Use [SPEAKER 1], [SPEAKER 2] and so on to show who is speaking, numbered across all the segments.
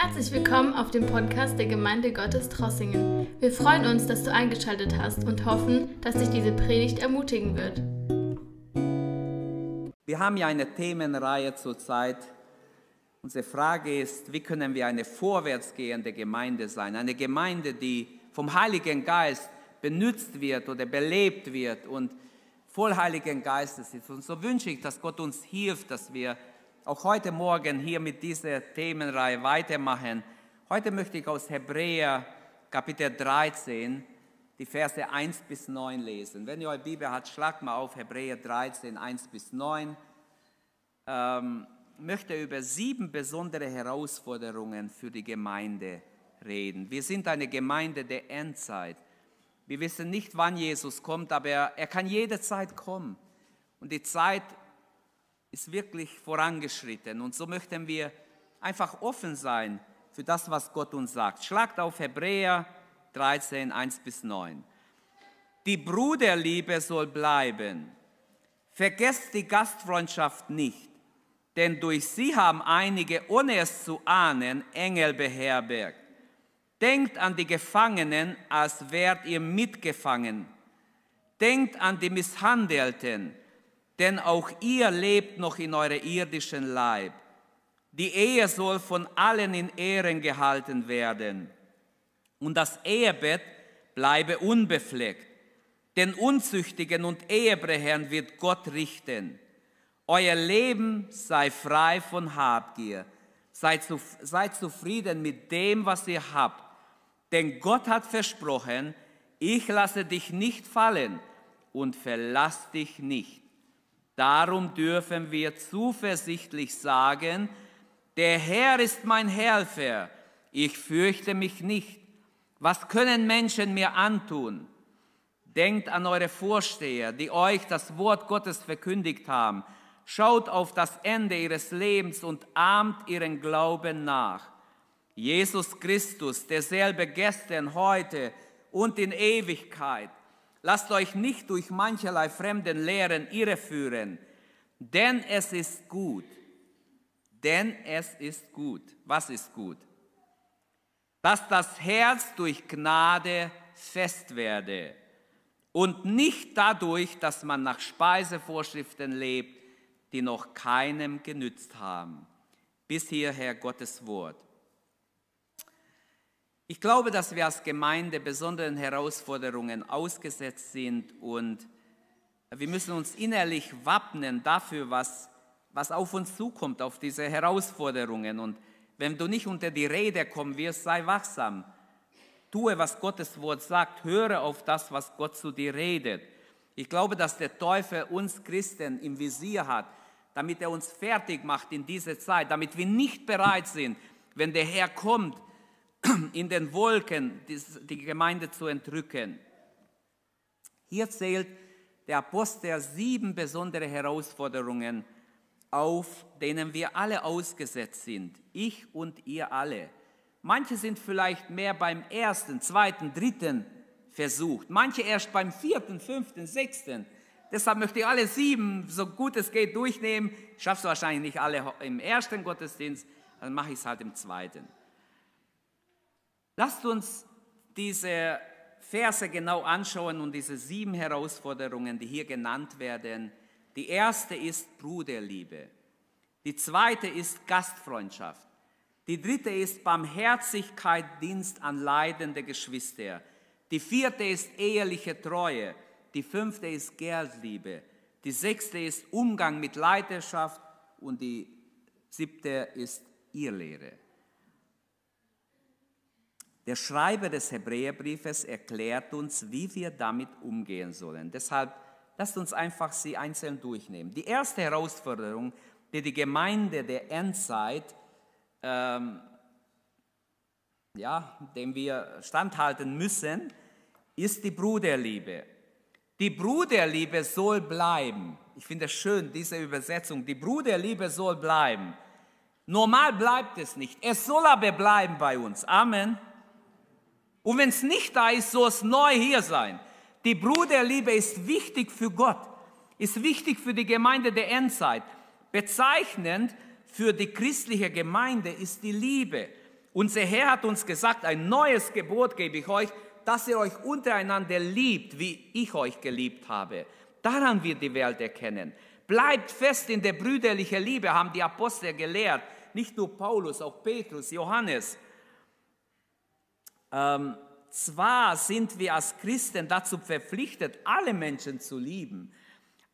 [SPEAKER 1] Herzlich willkommen auf dem Podcast der Gemeinde Gottes Trossingen. Wir freuen uns, dass du eingeschaltet hast und hoffen, dass dich diese Predigt ermutigen wird.
[SPEAKER 2] Wir haben ja eine Themenreihe zurzeit. Unsere Frage ist, wie können wir eine vorwärtsgehende Gemeinde sein? Eine Gemeinde, die vom Heiligen Geist benutzt wird oder belebt wird und voll Heiligen Geistes ist. Und so wünsche ich, dass Gott uns hilft, dass wir auch heute Morgen hier mit dieser Themenreihe weitermachen. Heute möchte ich aus Hebräer Kapitel 13 die Verse 1 bis 9 lesen. Wenn ihr eure Bibel habt, schlagt mal auf Hebräer 13, 1 bis 9. Ähm, möchte über sieben besondere Herausforderungen für die Gemeinde reden. Wir sind eine Gemeinde der Endzeit. Wir wissen nicht, wann Jesus kommt, aber er, er kann jederzeit kommen. Und die Zeit ist wirklich vorangeschritten. Und so möchten wir einfach offen sein für das, was Gott uns sagt. Schlagt auf Hebräer 13, 1 bis 9. Die Bruderliebe soll bleiben. Vergesst die Gastfreundschaft nicht, denn durch sie haben einige, ohne es zu ahnen, Engel beherbergt. Denkt an die Gefangenen, als wärt ihr mitgefangen. Denkt an die Misshandelten, denn auch ihr lebt noch in eurem irdischen Leib. Die Ehe soll von allen in Ehren gehalten werden und das Ehebett bleibe unbefleckt. Den Unzüchtigen und Ehebrechern wird Gott richten. Euer Leben sei frei von Habgier. Seid, seid zufrieden mit dem, was ihr habt. Denn Gott hat versprochen, ich lasse dich nicht fallen und verlass dich nicht. Darum dürfen wir zuversichtlich sagen, der Herr ist mein Helfer, ich fürchte mich nicht. Was können Menschen mir antun? Denkt an eure Vorsteher, die euch das Wort Gottes verkündigt haben. Schaut auf das Ende ihres Lebens und ahmt ihren Glauben nach. Jesus Christus, derselbe gestern, heute und in Ewigkeit, Lasst euch nicht durch mancherlei fremden Lehren irreführen, denn es ist gut. Denn es ist gut. Was ist gut? Dass das Herz durch Gnade fest werde und nicht dadurch, dass man nach Speisevorschriften lebt, die noch keinem genützt haben. Bis hierher Gottes Wort. Ich glaube, dass wir als Gemeinde besonderen Herausforderungen ausgesetzt sind und wir müssen uns innerlich wappnen dafür, was, was auf uns zukommt, auf diese Herausforderungen. Und wenn du nicht unter die Rede kommen wirst, sei wachsam. Tue, was Gottes Wort sagt. Höre auf das, was Gott zu dir redet. Ich glaube, dass der Teufel uns Christen im Visier hat, damit er uns fertig macht in dieser Zeit, damit wir nicht bereit sind, wenn der Herr kommt, in den Wolken die Gemeinde zu entrücken. Hier zählt der Apostel sieben besondere Herausforderungen auf, denen wir alle ausgesetzt sind, ich und ihr alle. Manche sind vielleicht mehr beim ersten, zweiten, dritten Versuch, manche erst beim vierten, fünften, sechsten. Deshalb möchte ich alle sieben, so gut es geht, durchnehmen. Schaffst du wahrscheinlich nicht alle im ersten Gottesdienst, dann mache ich es halt im zweiten. Lasst uns diese Verse genau anschauen und diese sieben Herausforderungen, die hier genannt werden. Die erste ist Bruderliebe. Die zweite ist Gastfreundschaft. Die dritte ist Barmherzigkeit, Dienst an leidende Geschwister. Die vierte ist eheliche Treue. Die fünfte ist Geldliebe. Die sechste ist Umgang mit Leidenschaft. Und die siebte ist Irrlehre. Der Schreiber des Hebräerbriefes erklärt uns, wie wir damit umgehen sollen. Deshalb lasst uns einfach sie einzeln durchnehmen. Die erste Herausforderung, die die Gemeinde der Endzeit, ähm, ja, dem wir standhalten müssen, ist die Bruderliebe. Die Bruderliebe soll bleiben. Ich finde es schön, diese Übersetzung. Die Bruderliebe soll bleiben. Normal bleibt es nicht. Es soll aber bleiben bei uns. Amen. Und wenn es nicht da ist, soll es neu hier sein. Die Bruderliebe ist wichtig für Gott, ist wichtig für die Gemeinde der Endzeit. Bezeichnend für die christliche Gemeinde ist die Liebe. Unser Herr hat uns gesagt, ein neues Gebot gebe ich euch, dass ihr euch untereinander liebt, wie ich euch geliebt habe. Daran wird die Welt erkennen. Bleibt fest in der brüderlichen Liebe, haben die Apostel gelehrt. Nicht nur Paulus, auch Petrus, Johannes. Ähm, zwar sind wir als Christen dazu verpflichtet, alle Menschen zu lieben,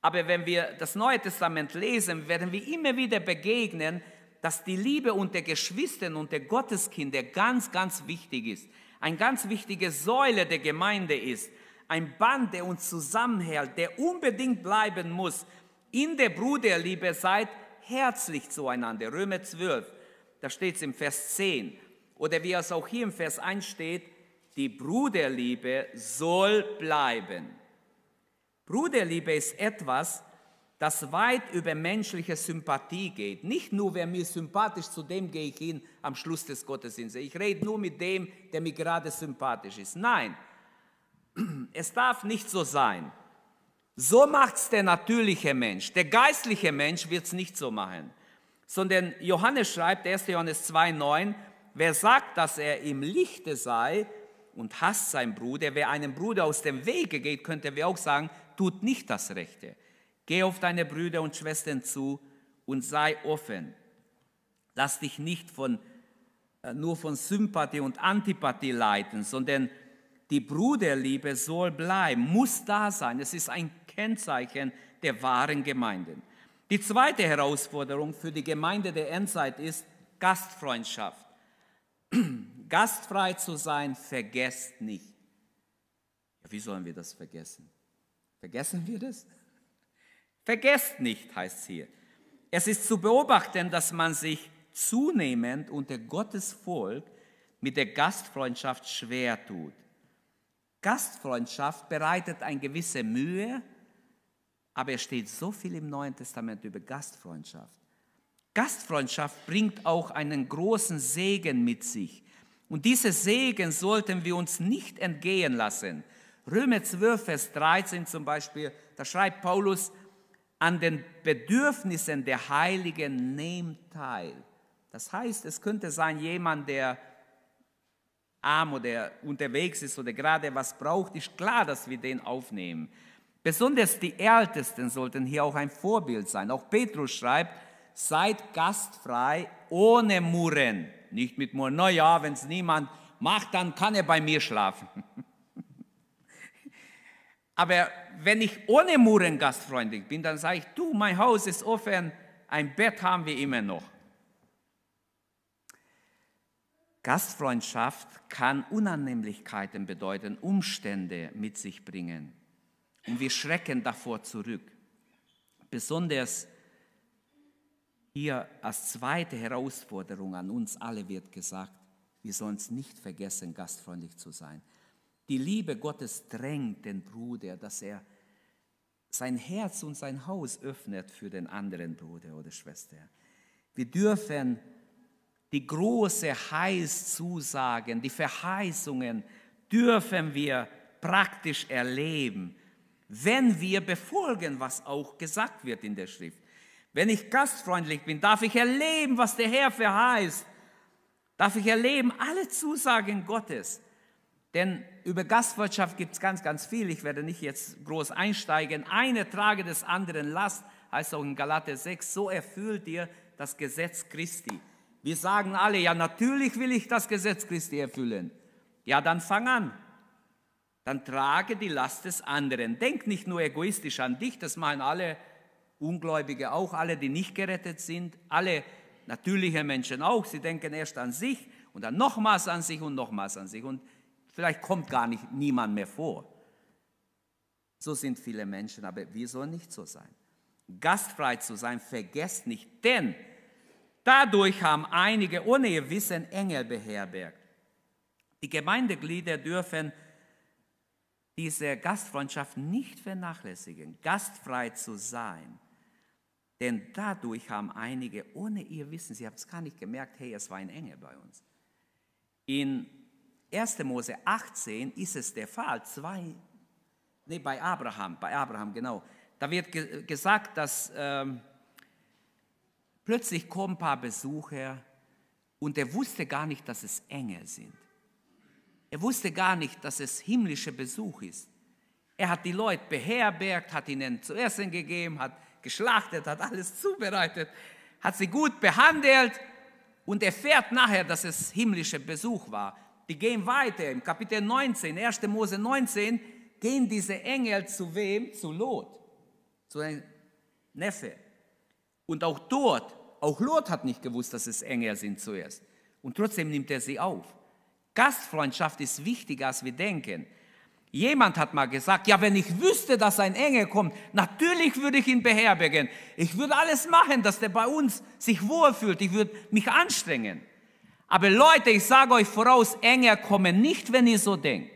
[SPEAKER 2] aber wenn wir das Neue Testament lesen, werden wir immer wieder begegnen, dass die Liebe unter Geschwistern und der Gotteskinder ganz, ganz wichtig ist. Eine ganz wichtige Säule der Gemeinde ist. Ein Band, der uns zusammenhält, der unbedingt bleiben muss. In der Bruderliebe seid herzlich zueinander. Römer 12, da steht es im Vers 10. Oder wie es auch hier im Vers 1 steht, die Bruderliebe soll bleiben. Bruderliebe ist etwas, das weit über menschliche Sympathie geht. Nicht nur, wer mir sympathisch, zu dem gehe ich hin am Schluss des Gottesdienstes. Ich rede nur mit dem, der mir gerade sympathisch ist. Nein, es darf nicht so sein. So macht es der natürliche Mensch. Der geistliche Mensch wird es nicht so machen. Sondern Johannes schreibt, 1. Johannes 2,9, wer sagt, dass er im Lichte sei und hasst seinen Bruder, wer einem Bruder aus dem Wege geht, könnte wir auch sagen, tut nicht das Rechte. Geh auf deine Brüder und Schwestern zu und sei offen. Lass dich nicht von, äh, nur von Sympathie und Antipathie leiten, sondern die Bruderliebe soll bleiben, muss da sein. Es ist ein Kennzeichen der wahren Gemeinden. Die zweite Herausforderung für die Gemeinde der Endzeit ist Gastfreundschaft. Gastfrei zu sein, vergesst nicht. wie sollen wir das vergessen? Vergessen wir das? Vergesst nicht, heißt es hier. Es ist zu beobachten, dass man sich zunehmend unter Gottes Volk mit der Gastfreundschaft schwer tut. Gastfreundschaft bereitet eine gewisse Mühe, aber es steht so viel im Neuen Testament über Gastfreundschaft. Gastfreundschaft bringt auch einen großen Segen mit sich. Und diese Segen sollten wir uns nicht entgehen lassen. Römer 12, Vers 13 zum Beispiel, da schreibt Paulus, an den Bedürfnissen der Heiligen nehmt teil. Das heißt, es könnte sein, jemand, der arm oder unterwegs ist oder gerade was braucht, ist klar, dass wir den aufnehmen. Besonders die Ältesten sollten hier auch ein Vorbild sein. Auch Petrus schreibt, seid gastfrei ohne Murren. Nicht mit Murren, naja, wenn es niemand macht, dann kann er bei mir schlafen. Aber wenn ich ohne Murren gastfreundlich bin, dann sage ich, du, mein Haus ist offen, ein Bett haben wir immer noch. Gastfreundschaft kann Unannehmlichkeiten bedeuten, Umstände mit sich bringen. Und wir schrecken davor zurück. Besonders hier als zweite Herausforderung an uns alle wird gesagt, wir sollen es nicht vergessen, gastfreundlich zu sein. Die Liebe Gottes drängt den Bruder, dass er sein Herz und sein Haus öffnet für den anderen Bruder oder Schwester. Wir dürfen die große Heilszusagen, die Verheißungen dürfen wir praktisch erleben, wenn wir befolgen, was auch gesagt wird in der Schrift. Wenn ich gastfreundlich bin, darf ich erleben, was der Herr verheißt. Darf ich erleben alle Zusagen Gottes. Denn über Gastwirtschaft gibt es ganz, ganz viel. Ich werde nicht jetzt groß einsteigen. Eine trage des anderen Last, heißt auch in Galater 6, so erfüllt ihr das Gesetz Christi. Wir sagen alle, ja natürlich will ich das Gesetz Christi erfüllen. Ja, dann fang an. Dann trage die Last des anderen. Denk nicht nur egoistisch an dich, das machen alle Ungläubige auch, alle, die nicht gerettet sind, alle natürliche Menschen auch. Sie denken erst an sich und dann nochmals an sich und nochmals an sich. Und Vielleicht kommt gar nicht niemand mehr vor. So sind viele Menschen, aber wir sollen nicht so sein. Gastfrei zu sein, vergesst nicht, denn dadurch haben einige ohne ihr Wissen Engel beherbergt. Die Gemeindeglieder dürfen diese Gastfreundschaft nicht vernachlässigen, gastfrei zu sein. Denn dadurch haben einige ohne ihr Wissen, sie haben es gar nicht gemerkt, hey, es war ein Engel bei uns. In 1. Mose 18 ist es der Fall. Zwei, nee, bei Abraham, bei Abraham, genau. Da wird ge gesagt, dass ähm, plötzlich kommen ein paar Besucher Und er wusste gar nicht, dass es Engel sind. Er wusste gar nicht, dass es himmlischer Besuch ist. Er hat die Leute beherbergt, hat ihnen zu essen gegeben, hat geschlachtet, hat alles zubereitet, hat sie gut behandelt und erfährt nachher, dass es himmlischer Besuch war. Die gehen weiter. Im Kapitel 19, 1. Mose 19, gehen diese Engel zu wem? Zu Lot, zu einem Neffe. Und auch dort, auch Lot hat nicht gewusst, dass es Engel sind zuerst. Und trotzdem nimmt er sie auf. Gastfreundschaft ist wichtiger, als wir denken. Jemand hat mal gesagt, ja, wenn ich wüsste, dass ein Engel kommt, natürlich würde ich ihn beherbergen. Ich würde alles machen, dass der bei uns sich wohlfühlt. Ich würde mich anstrengen. Aber Leute, ich sage euch voraus, Engel kommen nicht, wenn ihr so denkt.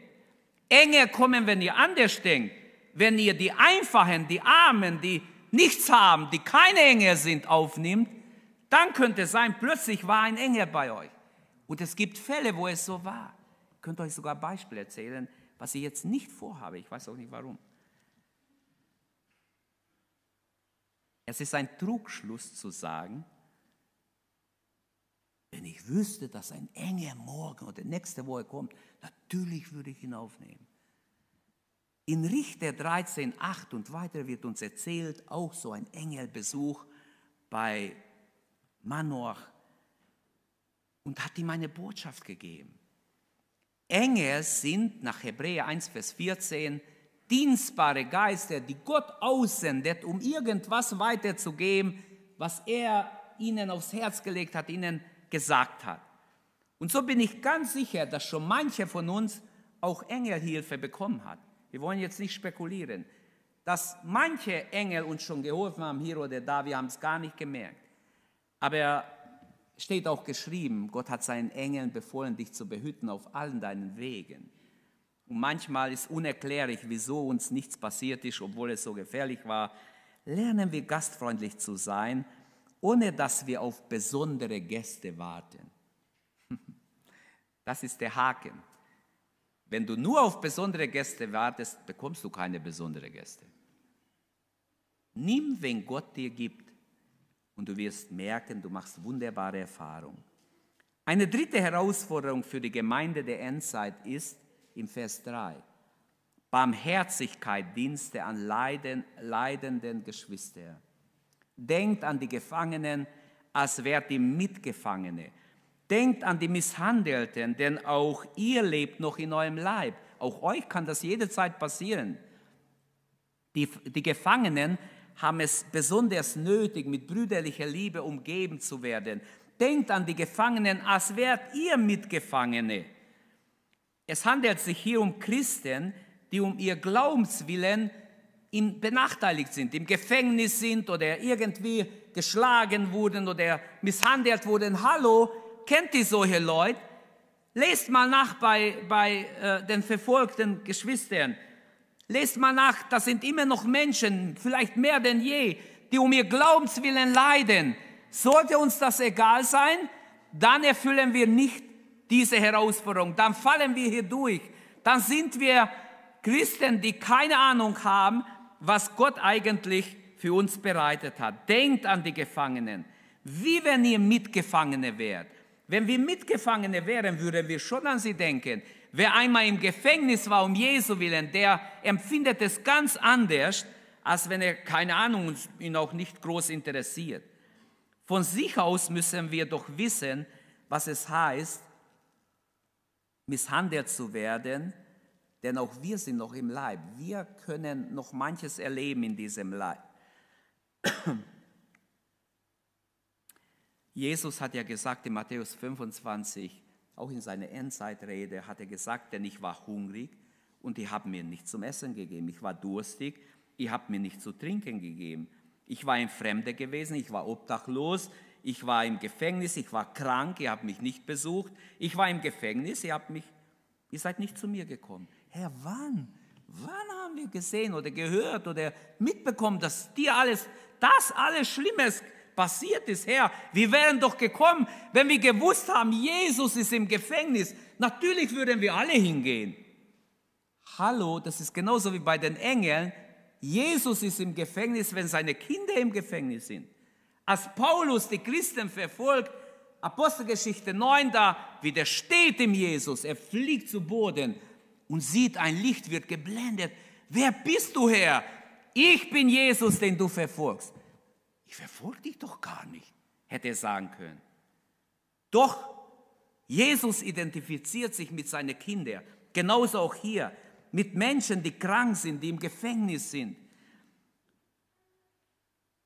[SPEAKER 2] Engel kommen, wenn ihr anders denkt. Wenn ihr die Einfachen, die Armen, die nichts haben, die keine Engel sind, aufnimmt, dann könnte es sein, plötzlich war ein Engel bei euch. Und es gibt Fälle, wo es so war. Ich könnte euch sogar Beispiele erzählen, was ich jetzt nicht vorhabe. Ich weiß auch nicht warum. Es ist ein Trugschluss zu sagen, wenn ich wüsste, dass ein Engel morgen oder nächste Woche kommt, natürlich würde ich ihn aufnehmen. In Richter 13, 8 und weiter wird uns erzählt, auch so ein Engelbesuch bei Manoach und hat ihm eine Botschaft gegeben. Engel sind nach Hebräer 1, Vers 14 dienstbare Geister, die Gott aussendet, um irgendwas weiterzugeben, was er ihnen aufs Herz gelegt hat, ihnen gesagt hat. Und so bin ich ganz sicher, dass schon manche von uns auch Engelhilfe bekommen hat. Wir wollen jetzt nicht spekulieren, dass manche Engel uns schon geholfen haben, hier oder da, wir haben es gar nicht gemerkt. Aber steht auch geschrieben, Gott hat seinen Engeln befohlen, dich zu behüten auf allen deinen Wegen. Und manchmal ist unerklärlich, wieso uns nichts passiert ist, obwohl es so gefährlich war. Lernen wir gastfreundlich zu sein, ohne dass wir auf besondere Gäste warten. Das ist der Haken. Wenn du nur auf besondere Gäste wartest, bekommst du keine besonderen Gäste. Nimm, wen Gott dir gibt und du wirst merken, du machst wunderbare Erfahrungen. Eine dritte Herausforderung für die Gemeinde der Endzeit ist im Vers 3. Barmherzigkeit, Dienste an Leiden, leidenden Geschwistern. Denkt an die Gefangenen, als wärt ihr Mitgefangene. Denkt an die Misshandelten, denn auch ihr lebt noch in eurem Leib. Auch euch kann das jederzeit passieren. Die, die Gefangenen haben es besonders nötig, mit brüderlicher Liebe umgeben zu werden. Denkt an die Gefangenen, als wärt ihr Mitgefangene. Es handelt sich hier um Christen, die um ihr Glaubenswillen benachteiligt sind, im Gefängnis sind oder irgendwie geschlagen wurden oder misshandelt wurden. Hallo, kennt ihr solche Leute? Lest mal nach bei, bei äh, den verfolgten Geschwistern. Lest mal nach, das sind immer noch Menschen, vielleicht mehr denn je, die um ihr Glaubenswillen leiden. Sollte uns das egal sein, dann erfüllen wir nicht diese Herausforderung, dann fallen wir hier durch, dann sind wir Christen, die keine Ahnung haben, was Gott eigentlich für uns bereitet hat. Denkt an die Gefangenen, wie wenn ihr Mitgefangene wärt. Wenn wir Mitgefangene wären, würden wir schon an sie denken. Wer einmal im Gefängnis war um Jesu willen, der empfindet es ganz anders, als wenn er, keine Ahnung, ihn auch nicht groß interessiert. Von sich aus müssen wir doch wissen, was es heißt, misshandelt zu werden, denn auch wir sind noch im Leib. Wir können noch manches erleben in diesem Leib. Jesus hat ja gesagt in Matthäus 25, auch in seiner Endzeitrede hat er gesagt, denn ich war hungrig und ihr habt mir nicht zum Essen gegeben. Ich war durstig, ihr habt mir nicht zu trinken gegeben. Ich war ein Fremder gewesen, ich war obdachlos, ich war im Gefängnis, ich war krank, ihr habt mich nicht besucht. Ich war im Gefängnis, ihr habt mich, ihr seid nicht zu mir gekommen. Herr, wann? Wann haben wir gesehen oder gehört oder mitbekommen, dass dir alles, das alles Schlimmes passiert ist, Herr. Wir wären doch gekommen, wenn wir gewusst haben, Jesus ist im Gefängnis. Natürlich würden wir alle hingehen. Hallo, das ist genauso wie bei den Engeln. Jesus ist im Gefängnis, wenn seine Kinder im Gefängnis sind. Als Paulus die Christen verfolgt, Apostelgeschichte 9, da widersteht ihm Jesus. Er fliegt zu Boden und sieht, ein Licht wird geblendet. Wer bist du, Herr? Ich bin Jesus, den du verfolgst. Ich verfolge dich doch gar nicht, hätte er sagen können. Doch Jesus identifiziert sich mit seinen Kindern, genauso auch hier, mit Menschen, die krank sind, die im Gefängnis sind.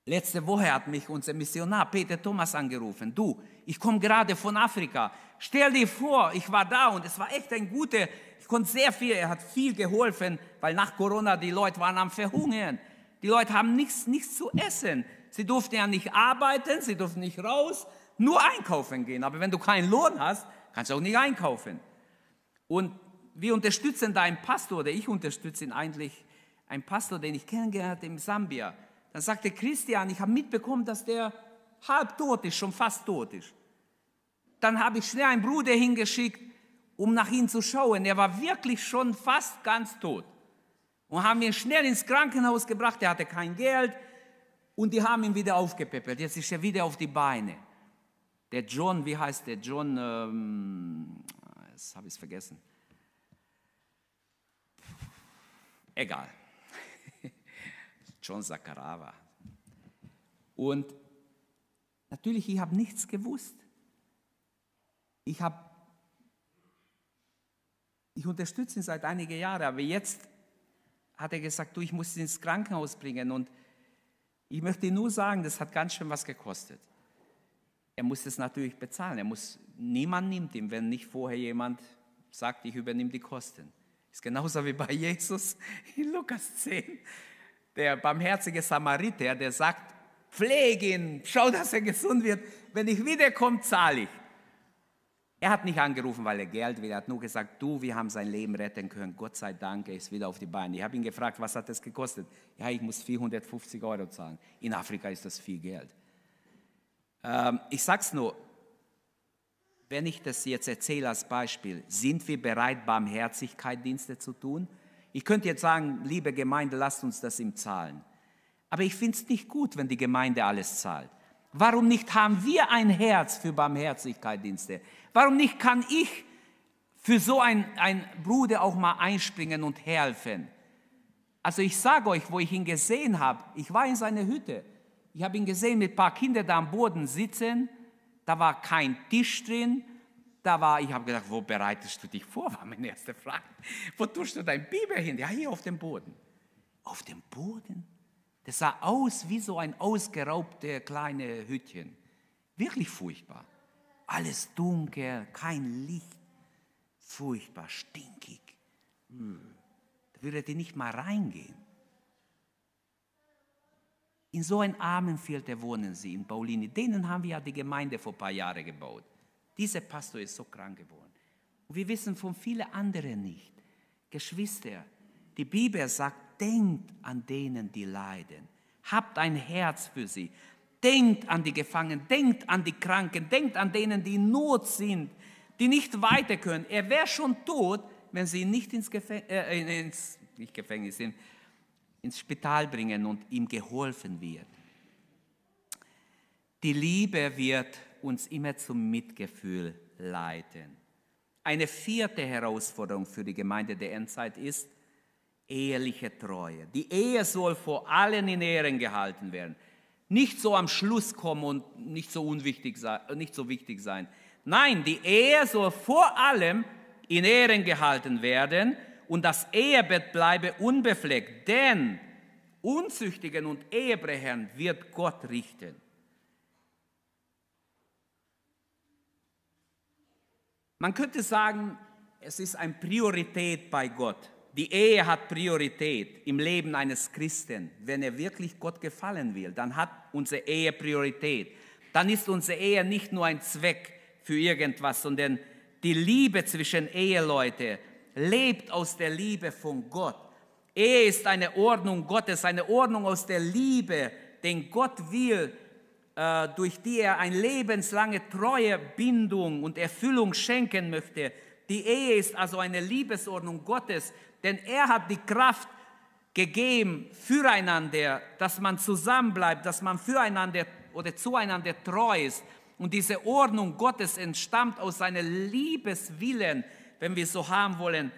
[SPEAKER 2] Letzte Woche hat mich unser Missionar Peter Thomas angerufen. Du, ich komme gerade von Afrika. Stell dir vor, ich war da und es war echt ein guter, ich konnte sehr viel, er hat viel geholfen, weil nach Corona die Leute waren am Verhungern. Die Leute haben nichts, nichts zu essen. Sie durften ja nicht arbeiten, sie durften nicht raus, nur einkaufen gehen. Aber wenn du keinen Lohn hast, kannst du auch nicht einkaufen. Und wir unterstützen da einen Pastor, oder ich unterstütze ihn eigentlich, einen Pastor, den ich kennengelernt habe in Sambia. Dann sagte Christian, ich habe mitbekommen, dass der halb tot ist, schon fast tot ist. Dann habe ich schnell einen Bruder hingeschickt, um nach ihm zu schauen. Er war wirklich schon fast ganz tot. Und haben ihn schnell ins Krankenhaus gebracht. Er hatte kein Geld. Und die haben ihn wieder aufgepäppelt. Jetzt ist er wieder auf die Beine. Der John, wie heißt der? John, ähm, das habe ich vergessen. Egal. John Sakarava. Und natürlich, ich habe nichts gewusst. Ich habe, ich unterstütze ihn seit einigen Jahren, aber jetzt hat er gesagt, du, ich muss ihn ins Krankenhaus bringen und ich möchte nur sagen, das hat ganz schön was gekostet. Er muss es natürlich bezahlen. Er muss, niemand nimmt ihm, wenn nicht vorher jemand sagt, ich übernehme die Kosten. Ist genauso wie bei Jesus in Lukas 10. Der barmherzige Samariter, der sagt, pflege ihn, schau, dass er gesund wird. Wenn ich wiederkomme, zahle ich. Er hat nicht angerufen, weil er Geld will. Er hat nur gesagt, du, wir haben sein Leben retten können. Gott sei Dank, er ist wieder auf die Beine. Ich habe ihn gefragt, was hat das gekostet? Ja, ich muss 450 Euro zahlen. In Afrika ist das viel Geld. Ähm, ich sage es nur, wenn ich das jetzt erzähle als Beispiel, sind wir bereit, Barmherzigkeitsdienste zu tun? Ich könnte jetzt sagen, liebe Gemeinde, lasst uns das ihm zahlen. Aber ich finde es nicht gut, wenn die Gemeinde alles zahlt. Warum nicht haben wir ein Herz für Barmherzigkeitsdienste? Warum nicht kann ich für so ein, ein Bruder auch mal einspringen und helfen? Also ich sage euch, wo ich ihn gesehen habe, ich war in seiner Hütte. Ich habe ihn gesehen mit ein paar Kindern da am Boden sitzen. Da war kein Tisch drin. Da war, ich habe gedacht, wo bereitest du dich vor, war meine erste Frage. Wo tust du dein Bibel hin? Ja, hier auf dem Boden. Auf dem Boden? Das sah aus wie so ein ausgeraubtes kleines Hütchen. Wirklich furchtbar. Alles dunkel, kein Licht. Furchtbar, stinkig. Hm. Da würde die nicht mal reingehen. In so einem armen Viertel wohnen sie in Paulini. Denen haben wir ja die Gemeinde vor ein paar Jahren gebaut. Dieser Pastor ist so krank geworden. Und wir wissen von vielen anderen nicht. Geschwister, die Bibel sagt, denkt an denen, die leiden. Habt ein Herz für sie. Denkt an die Gefangenen, denkt an die Kranken, denkt an denen, die in Not sind, die nicht weiter können. Er wäre schon tot, wenn sie ihn nicht ins, Gefäng äh, ins nicht Gefängnis, sind, ins Spital bringen und ihm geholfen wird. Die Liebe wird uns immer zum Mitgefühl leiten. Eine vierte Herausforderung für die Gemeinde der Endzeit ist eheliche Treue. Die Ehe soll vor allen in Ehren gehalten werden. Nicht so am Schluss kommen und nicht so unwichtig sein, nicht so wichtig sein. Nein, die Ehe soll vor allem in Ehren gehalten werden und das Ehebett bleibe unbefleckt, denn Unzüchtigen und Ehebrechern wird Gott richten. Man könnte sagen, es ist eine Priorität bei Gott. Die Ehe hat Priorität im Leben eines Christen. Wenn er wirklich Gott gefallen will, dann hat unsere Ehe Priorität. Dann ist unsere Ehe nicht nur ein Zweck für irgendwas, sondern die Liebe zwischen Eheleuten lebt aus der Liebe von Gott. Ehe ist eine Ordnung Gottes, eine Ordnung aus der Liebe, den Gott will, äh, durch die er eine lebenslange treue Bindung und Erfüllung schenken möchte. Die Ehe ist also eine Liebesordnung Gottes, denn er hat die Kraft gegeben füreinander, dass man zusammenbleibt, dass man füreinander oder zueinander treu ist. Und diese Ordnung Gottes entstammt aus seiner Liebeswillen, wenn wir so haben wollen.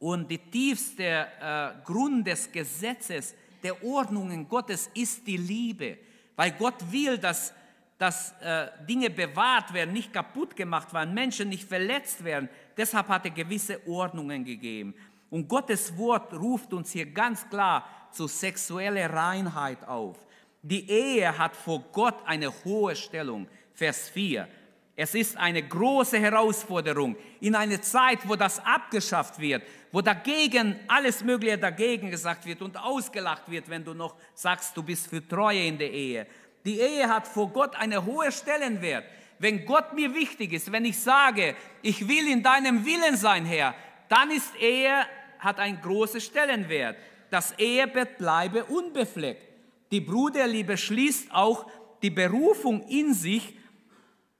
[SPEAKER 2] Und die tiefste äh, Grund des Gesetzes, der Ordnungen Gottes ist die Liebe, weil Gott will, dass, dass äh, Dinge bewahrt werden, nicht kaputt gemacht werden, Menschen nicht verletzt werden. Deshalb hat er gewisse Ordnungen gegeben. Und Gottes Wort ruft uns hier ganz klar zu sexueller Reinheit auf. Die Ehe hat vor Gott eine hohe Stellung. Vers 4. Es ist eine große Herausforderung in einer Zeit, wo das abgeschafft wird, wo dagegen alles Mögliche dagegen gesagt wird und ausgelacht wird, wenn du noch sagst, du bist für Treue in der Ehe. Die Ehe hat vor Gott eine hohe Stellenwert. Wenn Gott mir wichtig ist, wenn ich sage, ich will in deinem Willen sein, Herr, dann ist Ehe hat einen großen Stellenwert. Das Ehebett bleibe unbefleckt. Die Bruderliebe schließt auch die Berufung in sich,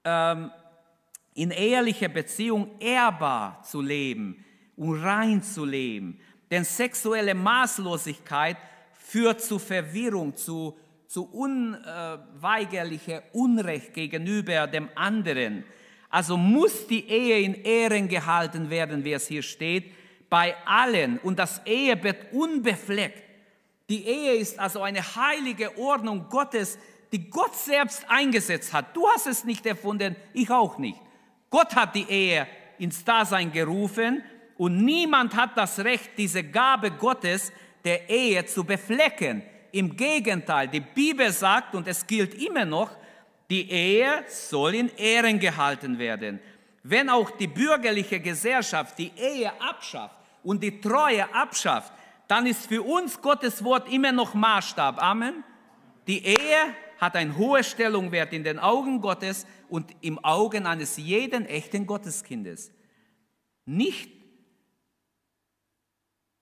[SPEAKER 2] ähm, in ehrlicher Beziehung ehrbar zu leben und rein zu leben. Denn sexuelle Maßlosigkeit führt zu Verwirrung, zu, zu unweigerlicher Unrecht gegenüber dem anderen. Also muss die Ehe in Ehren gehalten werden, wie es hier steht, bei allen und das Ehebett unbefleckt. Die Ehe ist also eine heilige Ordnung Gottes, die Gott selbst eingesetzt hat. Du hast es nicht erfunden, ich auch nicht. Gott hat die Ehe ins Dasein gerufen und niemand hat das Recht, diese Gabe Gottes der Ehe zu beflecken. Im Gegenteil, die Bibel sagt, und es gilt immer noch, die Ehe soll in Ehren gehalten werden. Wenn auch die bürgerliche Gesellschaft die Ehe abschafft und die Treue abschafft, dann ist für uns Gottes Wort immer noch Maßstab. Amen. Die Ehe hat einen hohen Stellungwert in den Augen Gottes und im Augen eines jeden echten Gotteskindes. Nicht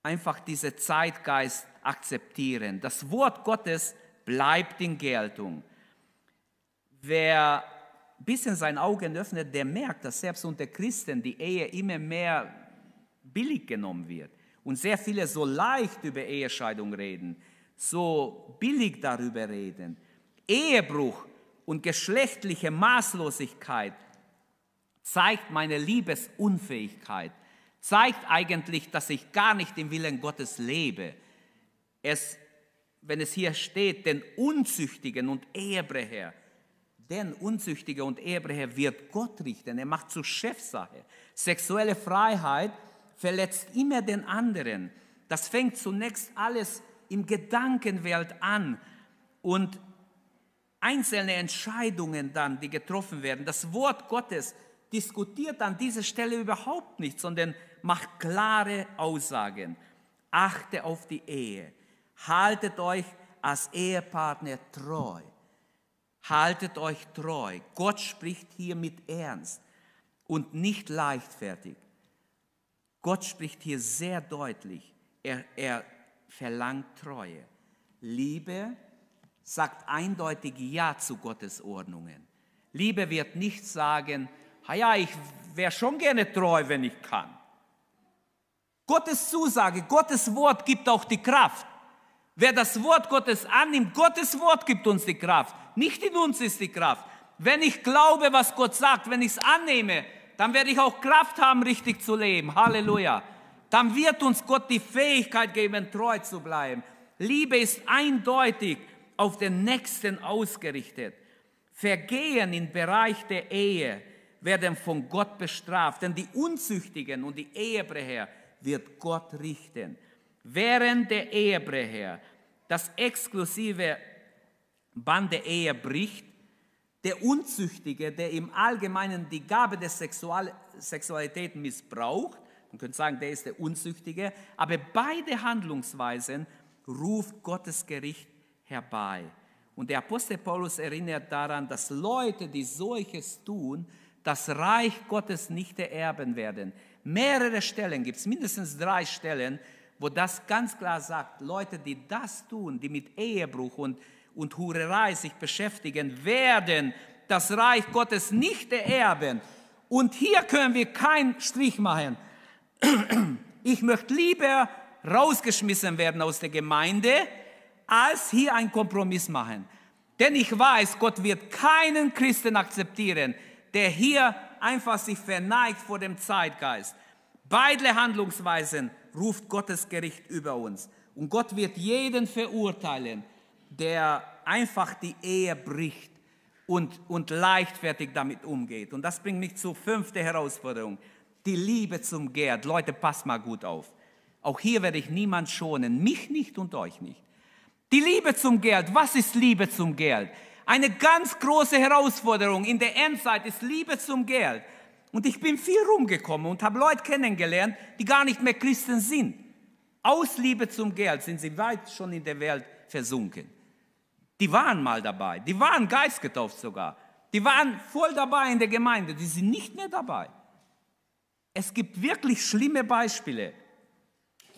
[SPEAKER 2] einfach diese Zeitgeist akzeptieren. Das Wort Gottes bleibt in Geltung. Wer ein bisschen sein Augen öffnet, der merkt, dass selbst unter Christen die Ehe immer mehr billig genommen wird und sehr viele so leicht über Ehescheidung reden, so billig darüber reden. Ehebruch und geschlechtliche Maßlosigkeit zeigt meine Liebesunfähigkeit, zeigt eigentlich, dass ich gar nicht im Willen Gottes lebe. Es, wenn es hier steht, den Unzüchtigen und Ehebrecher, den Unzüchtige und Ehebrecher wird Gott richten. Er macht zur Chefsache. Sexuelle Freiheit verletzt immer den anderen. Das fängt zunächst alles im Gedankenwelt an und einzelne Entscheidungen dann, die getroffen werden. Das Wort Gottes diskutiert an dieser Stelle überhaupt nicht, sondern macht klare Aussagen. Achte auf die Ehe. Haltet euch als Ehepartner treu. Haltet euch treu. Gott spricht hier mit Ernst und nicht leichtfertig. Gott spricht hier sehr deutlich. Er, er verlangt Treue. Liebe sagt eindeutig Ja zu Gottes Ordnungen. Liebe wird nicht sagen, ja, ich wäre schon gerne treu, wenn ich kann. Gottes Zusage, Gottes Wort gibt auch die Kraft. Wer das Wort Gottes annimmt, Gottes Wort gibt uns die Kraft. Nicht in uns ist die Kraft. Wenn ich glaube, was Gott sagt, wenn ich es annehme, dann werde ich auch Kraft haben, richtig zu leben. Halleluja. Dann wird uns Gott die Fähigkeit geben, treu zu bleiben. Liebe ist eindeutig auf den Nächsten ausgerichtet. Vergehen im Bereich der Ehe werden von Gott bestraft, denn die Unzüchtigen und die Ehebrecher wird Gott richten. Während der Ehebrecher das exklusive Band der Ehe bricht, der Unzüchtige, der im Allgemeinen die Gabe der Sexual Sexualität missbraucht, man könnte sagen, der ist der Unzüchtige, aber beide Handlungsweisen ruft Gottes Gericht herbei. Und der Apostel Paulus erinnert daran, dass Leute, die solches tun, das Reich Gottes nicht ererben werden. Mehrere Stellen gibt es, mindestens drei Stellen, wo das ganz klar sagt, Leute, die das tun, die mit Ehebruch und und Hurerei sich beschäftigen, werden das Reich Gottes nicht ererben. Und hier können wir keinen Strich machen. Ich möchte lieber rausgeschmissen werden aus der Gemeinde, als hier einen Kompromiss machen. Denn ich weiß, Gott wird keinen Christen akzeptieren, der hier einfach sich verneigt vor dem Zeitgeist. Beide Handlungsweisen ruft Gottes Gericht über uns. Und Gott wird jeden verurteilen, der einfach die Ehe bricht und, und leichtfertig damit umgeht. Und das bringt mich zur fünften Herausforderung. Die Liebe zum Gerd. Leute, passt mal gut auf. Auch hier werde ich niemand schonen, mich nicht und euch nicht. Die Liebe zum Geld. Was ist Liebe zum Geld? Eine ganz große Herausforderung in der Endzeit ist Liebe zum Geld. Und ich bin viel rumgekommen und habe Leute kennengelernt, die gar nicht mehr Christen sind. Aus Liebe zum Geld sind sie weit schon in der Welt versunken. Die waren mal dabei, die waren geistgetauft sogar. Die waren voll dabei in der Gemeinde, die sind nicht mehr dabei. Es gibt wirklich schlimme Beispiele.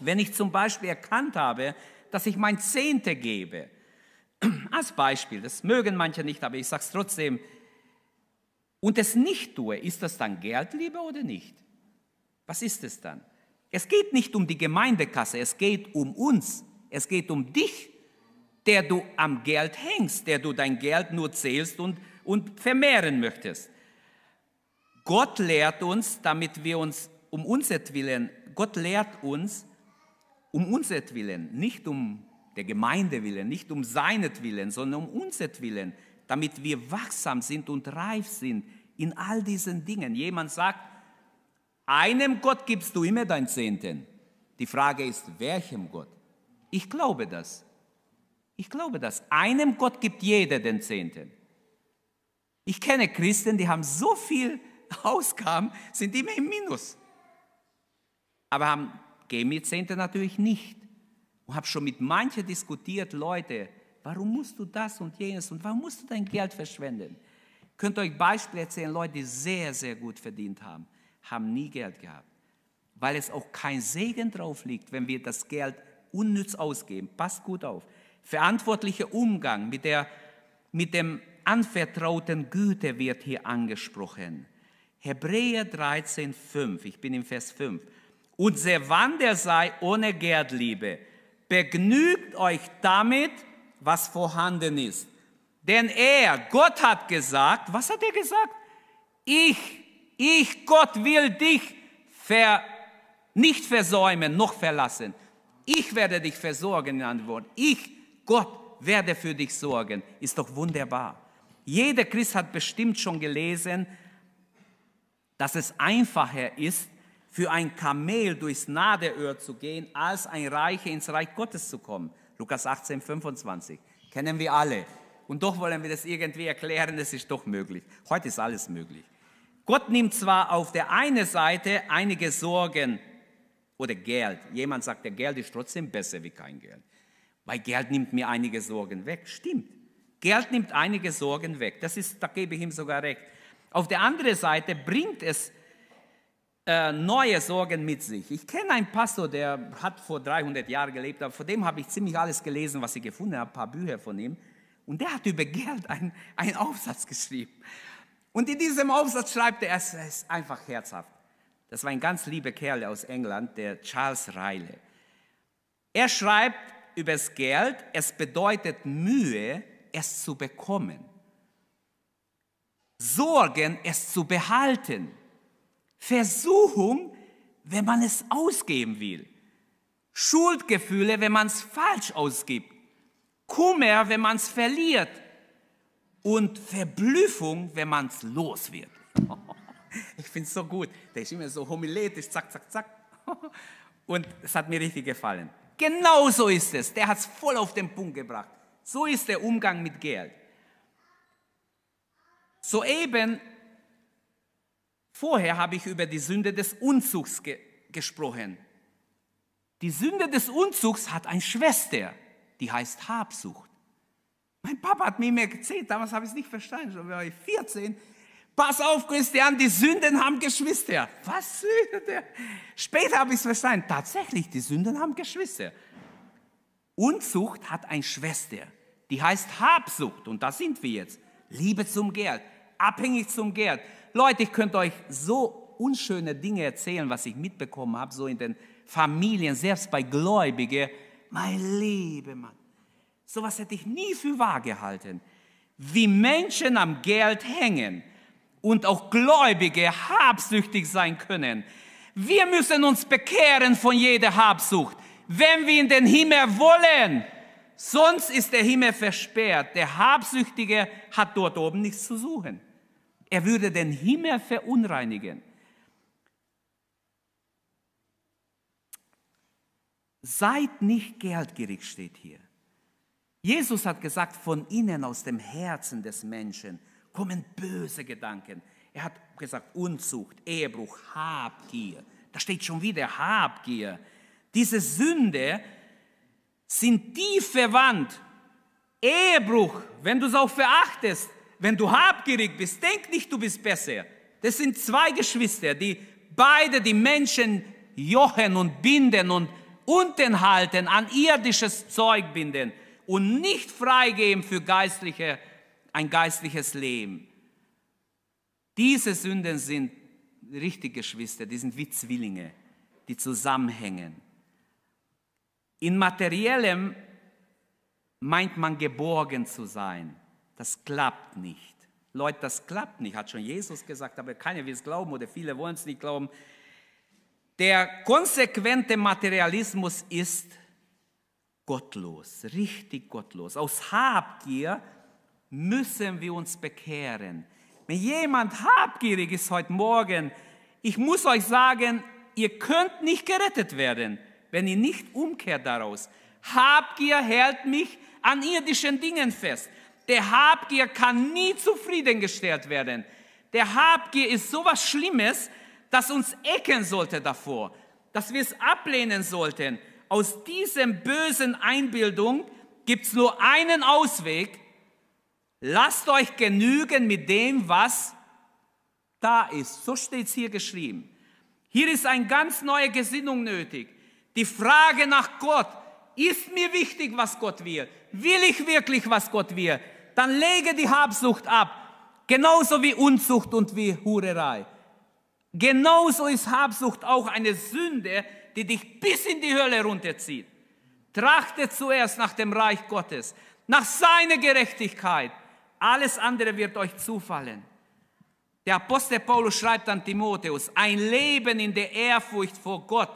[SPEAKER 2] Wenn ich zum Beispiel erkannt habe, dass ich mein Zehnte gebe. Als Beispiel, das mögen manche nicht, aber ich sage es trotzdem. Und es nicht tue, ist das dann Geldliebe oder nicht? Was ist es dann? Es geht nicht um die Gemeindekasse, es geht um uns. Es geht um dich, der du am Geld hängst, der du dein Geld nur zählst und, und vermehren möchtest. Gott lehrt uns, damit wir uns um unsertwillen, Gott lehrt uns, um unsertwillen, nicht um der Gemeinde willen, nicht um seinetwillen, sondern um unsertwillen, damit wir wachsam sind und reif sind in all diesen Dingen. Jemand sagt, einem Gott gibst du immer dein Zehnten. Die Frage ist, welchem Gott? Ich glaube das. Ich glaube das. Einem Gott gibt jeder den Zehnten. Ich kenne Christen, die haben so viel Ausgaben, sind immer im Minus. Aber haben geben mir Zehnte natürlich nicht. Und habe schon mit manchen diskutiert, Leute, warum musst du das und jenes und warum musst du dein Geld verschwenden? Könnt euch Beispiele erzählen, Leute, die sehr, sehr gut verdient haben, haben nie Geld gehabt. Weil es auch kein Segen drauf liegt, wenn wir das Geld unnütz ausgeben. Passt gut auf. Verantwortlicher Umgang mit, der, mit dem anvertrauten Güte wird hier angesprochen. Hebräer 13, 5, ich bin im Vers 5 und der Wander sei ohne Gerdliebe. Begnügt euch damit, was vorhanden ist. Denn er, Gott hat gesagt, was hat er gesagt? Ich, ich, Gott will dich ver, nicht versäumen, noch verlassen. Ich werde dich versorgen in Antwort. Ich, Gott, werde für dich sorgen. Ist doch wunderbar. Jeder Christ hat bestimmt schon gelesen, dass es einfacher ist, für ein Kamel durchs Nadelöhr zu gehen, als ein Reicher ins Reich Gottes zu kommen. Lukas 18, 25. Kennen wir alle. Und doch wollen wir das irgendwie erklären, es ist doch möglich. Heute ist alles möglich. Gott nimmt zwar auf der einen Seite einige Sorgen oder Geld. Jemand sagt, der Geld ist trotzdem besser wie kein Geld. Weil Geld nimmt mir einige Sorgen weg. Stimmt. Geld nimmt einige Sorgen weg. Das ist, da gebe ich ihm sogar recht. Auf der anderen Seite bringt es äh, neue Sorgen mit sich. Ich kenne einen Pastor, der hat vor 300 Jahren gelebt, aber von dem habe ich ziemlich alles gelesen, was ich gefunden habe, ein paar Bücher von ihm. Und der hat über Geld einen, einen Aufsatz geschrieben. Und in diesem Aufsatz schreibt er, es ist einfach herzhaft. Das war ein ganz lieber Kerl aus England, der Charles Riley. Er schreibt über das Geld, es bedeutet Mühe, es zu bekommen. Sorgen, es zu behalten. Versuchung, wenn man es ausgeben will. Schuldgefühle, wenn man es falsch ausgibt. Kummer, wenn man es verliert. Und Verblüffung, wenn man es los wird. Ich finde es so gut. Der ist immer so homiletisch, zack, zack, zack. Und es hat mir richtig gefallen. Genau so ist es. Der hat es voll auf den Punkt gebracht. So ist der Umgang mit Geld. Soeben Vorher habe ich über die Sünde des Unzugs ge gesprochen. Die Sünde des Unzugs hat eine Schwester, die heißt Habsucht. Mein Papa hat mir mehr erzählt, damals habe ich es nicht verstanden, schon war ich 14. Pass auf, Christian, die Sünden haben Geschwister. Was Sünde? Später habe ich es verstanden. Tatsächlich, die Sünden haben Geschwister. Unzucht hat eine Schwester, die heißt Habsucht. Und da sind wir jetzt. Liebe zum Geld, abhängig zum Geld. Leute, ich könnte euch so unschöne Dinge erzählen, was ich mitbekommen habe, so in den Familien, selbst bei Gläubigen. Mein lieber Mann, sowas hätte ich nie für wahr gehalten. wie Menschen am Geld hängen und auch Gläubige habsüchtig sein können. Wir müssen uns bekehren von jeder Habsucht, wenn wir in den Himmel wollen. Sonst ist der Himmel versperrt. Der Habsüchtige hat dort oben nichts zu suchen. Er würde den Himmel verunreinigen. Seid nicht geldgierig, steht hier. Jesus hat gesagt, von innen aus dem Herzen des Menschen kommen böse Gedanken. Er hat gesagt, Unzucht, Ehebruch, Habgier. Da steht schon wieder Habgier. Diese Sünde sind tief verwandt. Ehebruch, wenn du es auch verachtest, wenn du habgierig bist, denk nicht, du bist besser. Das sind zwei Geschwister, die beide die Menschen jochen und binden und unten halten, an irdisches Zeug binden und nicht freigeben für geistliche, ein geistliches Leben. Diese Sünden sind richtige Geschwister, die sind wie Zwillinge, die zusammenhängen. In materiellem meint man geborgen zu sein. Das klappt nicht. Leute, das klappt nicht, hat schon Jesus gesagt, aber keiner will es glauben oder viele wollen es nicht glauben. Der konsequente Materialismus ist gottlos, richtig gottlos. Aus Habgier müssen wir uns bekehren. Wenn jemand habgierig ist heute Morgen, ich muss euch sagen, ihr könnt nicht gerettet werden wenn ihr nicht umkehrt daraus. Habgier hält mich an irdischen Dingen fest. Der Habgier kann nie zufriedengestellt werden. Der Habgier ist so was Schlimmes, das uns ecken sollte davor, dass wir es ablehnen sollten. Aus diesem bösen Einbildung gibt es nur einen Ausweg. Lasst euch genügen mit dem, was da ist. So steht es hier geschrieben. Hier ist eine ganz neue Gesinnung nötig. Die Frage nach Gott, ist mir wichtig, was Gott will? Will ich wirklich, was Gott will? Dann lege die Habsucht ab. Genauso wie Unzucht und wie Hurerei. Genauso ist Habsucht auch eine Sünde, die dich bis in die Hölle runterzieht. Trachte zuerst nach dem Reich Gottes, nach seiner Gerechtigkeit. Alles andere wird euch zufallen. Der Apostel Paulus schreibt an Timotheus, ein Leben in der Ehrfurcht vor Gott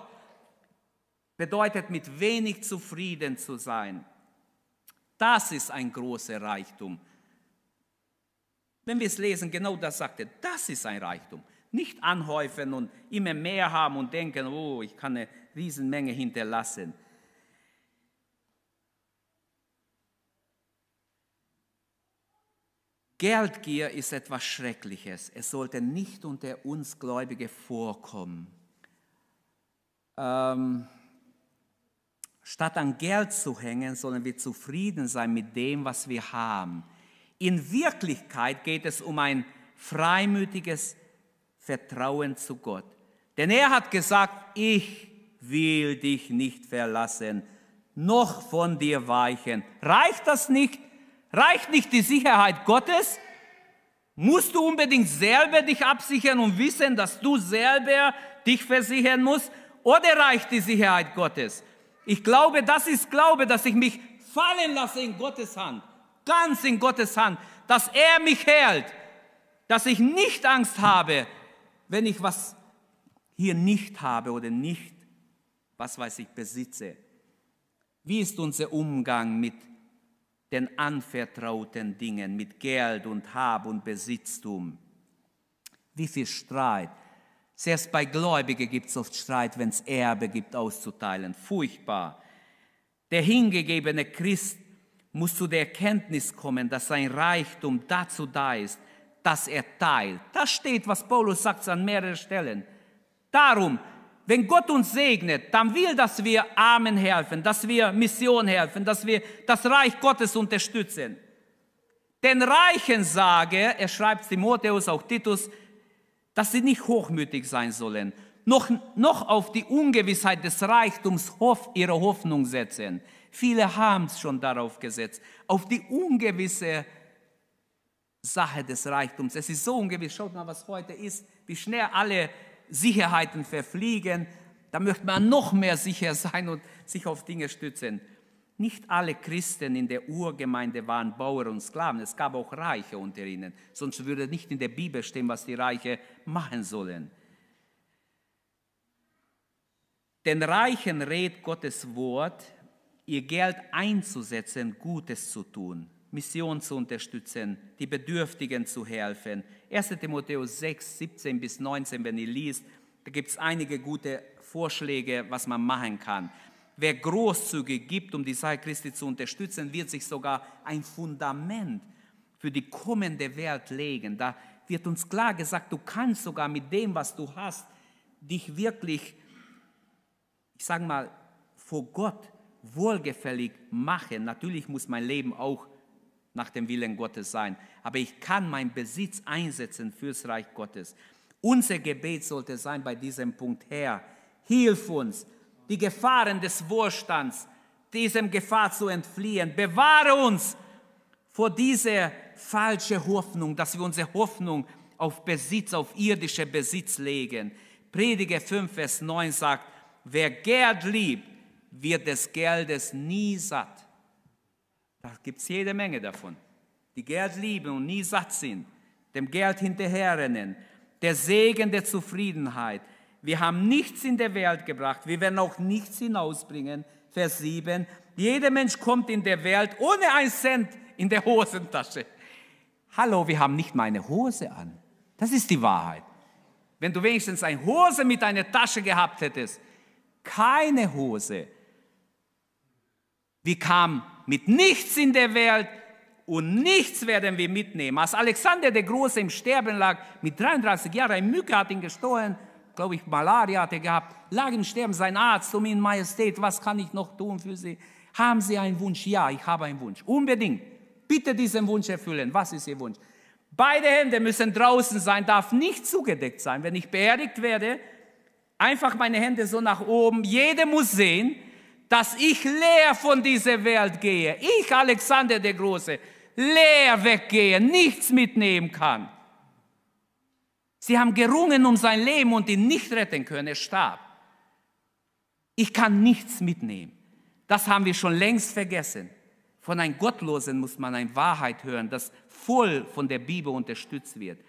[SPEAKER 2] bedeutet mit wenig zufrieden zu sein. Das ist ein großer Reichtum. Wenn wir es lesen, genau das sagt er, das ist ein Reichtum. Nicht anhäufen und immer mehr haben und denken, oh, ich kann eine Riesenmenge hinterlassen. Geldgier ist etwas Schreckliches. Es sollte nicht unter uns Gläubige vorkommen. Ähm, Statt an Geld zu hängen, sollen wir zufrieden sein mit dem, was wir haben. In Wirklichkeit geht es um ein freimütiges Vertrauen zu Gott. Denn er hat gesagt, ich will dich nicht verlassen, noch von dir weichen. Reicht das nicht? Reicht nicht die Sicherheit Gottes? Musst du unbedingt selber dich absichern und wissen, dass du selber dich versichern musst? Oder reicht die Sicherheit Gottes? Ich glaube, das ist Glaube, dass ich mich fallen lasse in Gottes Hand, ganz in Gottes Hand, dass er mich hält, dass ich nicht Angst habe, wenn ich was hier nicht habe oder nicht, was weiß ich, besitze. Wie ist unser Umgang mit den anvertrauten Dingen, mit Geld und Hab und Besitztum? Wie viel Streit, selbst bei Gläubigen gibt es oft Streit, wenn es Erbe gibt auszuteilen. Furchtbar. Der hingegebene Christ muss zu der Erkenntnis kommen, dass sein Reichtum dazu da ist, dass er teilt. Das steht, was Paulus sagt an mehreren Stellen. Darum, wenn Gott uns segnet, dann will, dass wir Armen helfen, dass wir Mission helfen, dass wir das Reich Gottes unterstützen. Den Reichen sage, er schreibt Timotheus, auch Titus, dass sie nicht hochmütig sein sollen, noch, noch auf die Ungewissheit des Reichtums hoff, ihre Hoffnung setzen. Viele haben es schon darauf gesetzt, auf die ungewisse Sache des Reichtums. Es ist so ungewiss. Schaut mal, was heute ist, wie schnell alle Sicherheiten verfliegen. Da möchte man noch mehr sicher sein und sich auf Dinge stützen. Nicht alle Christen in der Urgemeinde waren Bauern und Sklaven. Es gab auch Reiche unter ihnen. Sonst würde nicht in der Bibel stehen, was die Reiche machen sollen. Den Reichen rät Gottes Wort, ihr Geld einzusetzen, Gutes zu tun, Mission zu unterstützen, die Bedürftigen zu helfen. 1 Timotheus 6, 17 bis 19, wenn ihr liest, da gibt es einige gute Vorschläge, was man machen kann. Wer großzügig gibt, um die Sache Christi zu unterstützen, wird sich sogar ein Fundament für die kommende Welt legen. Da wird uns klar gesagt, du kannst sogar mit dem, was du hast, dich wirklich, ich sage mal, vor Gott wohlgefällig machen. Natürlich muss mein Leben auch nach dem Willen Gottes sein, aber ich kann meinen Besitz einsetzen fürs Reich Gottes. Unser Gebet sollte sein bei diesem Punkt, Herr, hilf uns, die Gefahren des Wohlstands, diesem Gefahr zu entfliehen. Bewahre uns vor dieser falschen Hoffnung, dass wir unsere Hoffnung auf Besitz, auf irdische Besitz legen. Prediger 5, Vers 9 sagt, wer Geld liebt, wird des Geldes nie satt. Da gibt es jede Menge davon, die Geld lieben und nie satt sind, dem Geld hinterherrennen. Der Segen der Zufriedenheit. Wir haben nichts in der Welt gebracht, wir werden auch nichts hinausbringen. Vers 7. Jeder Mensch kommt in der Welt ohne ein Cent in der Hosentasche. Hallo, wir haben nicht mal eine Hose an. Das ist die Wahrheit. Wenn du wenigstens eine Hose mit einer Tasche gehabt hättest, keine Hose, wir kamen mit nichts in der Welt und nichts werden wir mitnehmen. Als Alexander der Große im Sterben lag, mit 33 Jahren, ein Mücke hat ihn gestohlen, glaube ich, Malaria hat er gehabt, lag im Sterben sein Arzt um ihn, Majestät, was kann ich noch tun für Sie? Haben Sie einen Wunsch? Ja, ich habe einen Wunsch. Unbedingt. Bitte diesen Wunsch erfüllen. Was ist Ihr Wunsch? Beide Hände müssen draußen sein, darf nicht zugedeckt sein. Wenn ich beerdigt werde, einfach meine Hände so nach oben. Jeder muss sehen, dass ich leer von dieser Welt gehe. Ich, Alexander der Große, leer weggehe, nichts mitnehmen kann. Sie haben gerungen um sein Leben und ihn nicht retten können. Er starb. Ich kann nichts mitnehmen. Das haben wir schon längst vergessen. Von einem Gottlosen muss man eine Wahrheit hören, das voll von der Bibel unterstützt wird.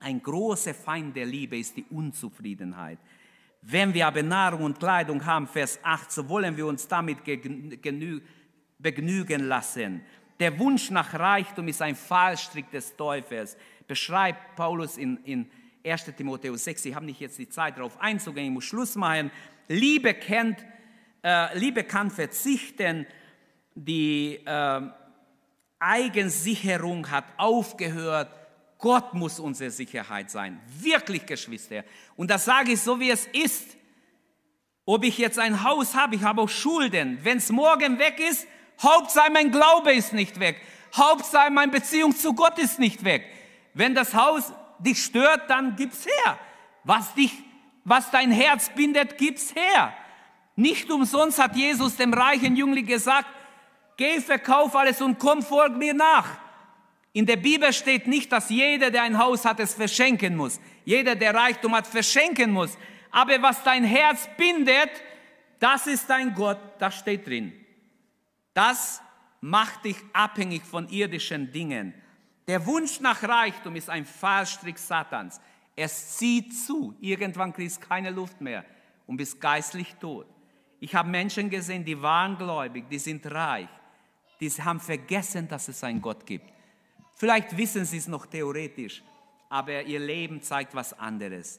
[SPEAKER 2] Ein großer Feind der Liebe ist die Unzufriedenheit. Wenn wir aber Nahrung und Kleidung haben, Vers 8, so wollen wir uns damit begnügen lassen. Der Wunsch nach Reichtum ist ein Fallstrick des Teufels. Beschreibt Paulus in, in 1 Timotheus 6. Ich habe nicht jetzt die Zeit darauf einzugehen, ich muss Schluss machen. Liebe, kennt, äh, Liebe kann verzichten, die äh, Eigensicherung hat aufgehört, Gott muss unsere Sicherheit sein. Wirklich, Geschwister. Und das sage ich so, wie es ist. Ob ich jetzt ein Haus habe, ich habe auch Schulden. Wenn es morgen weg ist, Hauptsache mein Glaube ist nicht weg. Hauptsache meine Beziehung zu Gott ist nicht weg. Wenn das Haus dich stört, dann gib's her. Was dich, was dein Herz bindet, gib's her. Nicht umsonst hat Jesus dem reichen Jüngling gesagt, geh, verkauf alles und komm, folg mir nach. In der Bibel steht nicht, dass jeder, der ein Haus hat, es verschenken muss. Jeder, der Reichtum hat, verschenken muss. Aber was dein Herz bindet, das ist dein Gott, das steht drin. Das macht dich abhängig von irdischen Dingen. Der Wunsch nach Reichtum ist ein Fallstrick Satans. Es zieht zu. Irgendwann kriegst du keine Luft mehr und bist geistlich tot. Ich habe Menschen gesehen, die waren gläubig, die sind reich. Die haben vergessen, dass es einen Gott gibt. Vielleicht wissen sie es noch theoretisch, aber ihr Leben zeigt was anderes.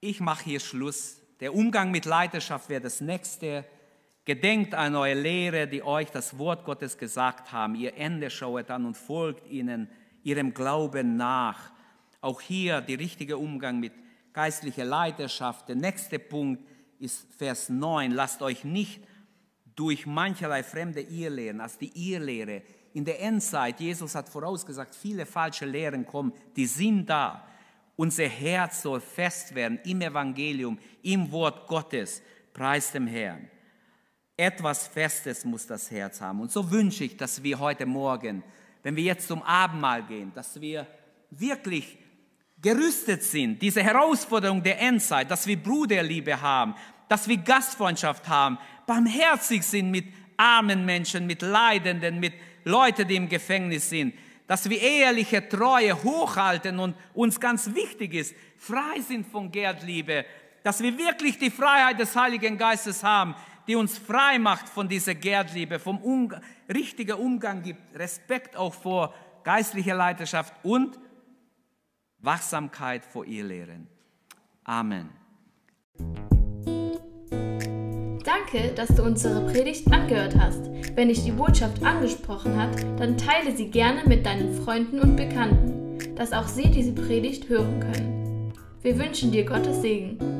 [SPEAKER 2] Ich mache hier Schluss. Der Umgang mit Leidenschaft wäre das nächste. Gedenkt an eure Lehre, die euch das Wort Gottes gesagt haben. Ihr Ende schauet an und folgt ihnen, ihrem Glauben nach. Auch hier der richtige Umgang mit geistlicher Leidenschaft. Der nächste Punkt ist Vers 9. Lasst euch nicht durch mancherlei fremde Irrlehren, als die Irrlehre. In der Endzeit, Jesus hat vorausgesagt, viele falsche Lehren kommen, die sind da. Unser Herz soll fest werden im Evangelium, im Wort Gottes. Preis dem Herrn. Etwas Festes muss das Herz haben. Und so wünsche ich, dass wir heute Morgen, wenn wir jetzt zum Abendmahl gehen, dass wir wirklich gerüstet sind, diese Herausforderung der Endzeit, dass wir Bruderliebe haben, dass wir Gastfreundschaft haben, barmherzig sind mit armen Menschen, mit Leidenden, mit Leuten, die im Gefängnis sind, dass wir ehrliche Treue hochhalten und uns ganz wichtig ist, frei sind von Geldliebe, dass wir wirklich die Freiheit des Heiligen Geistes haben, die uns frei macht von dieser Geldliebe, vom um richtigen Umgang gibt, Respekt auch vor geistlicher Leiterschaft und Wachsamkeit vor ihr lehren. Amen.
[SPEAKER 1] Danke, dass du unsere Predigt angehört hast. Wenn dich die Botschaft angesprochen hat, dann teile sie gerne mit deinen Freunden und Bekannten, dass auch sie diese Predigt hören können. Wir wünschen dir Gottes Segen.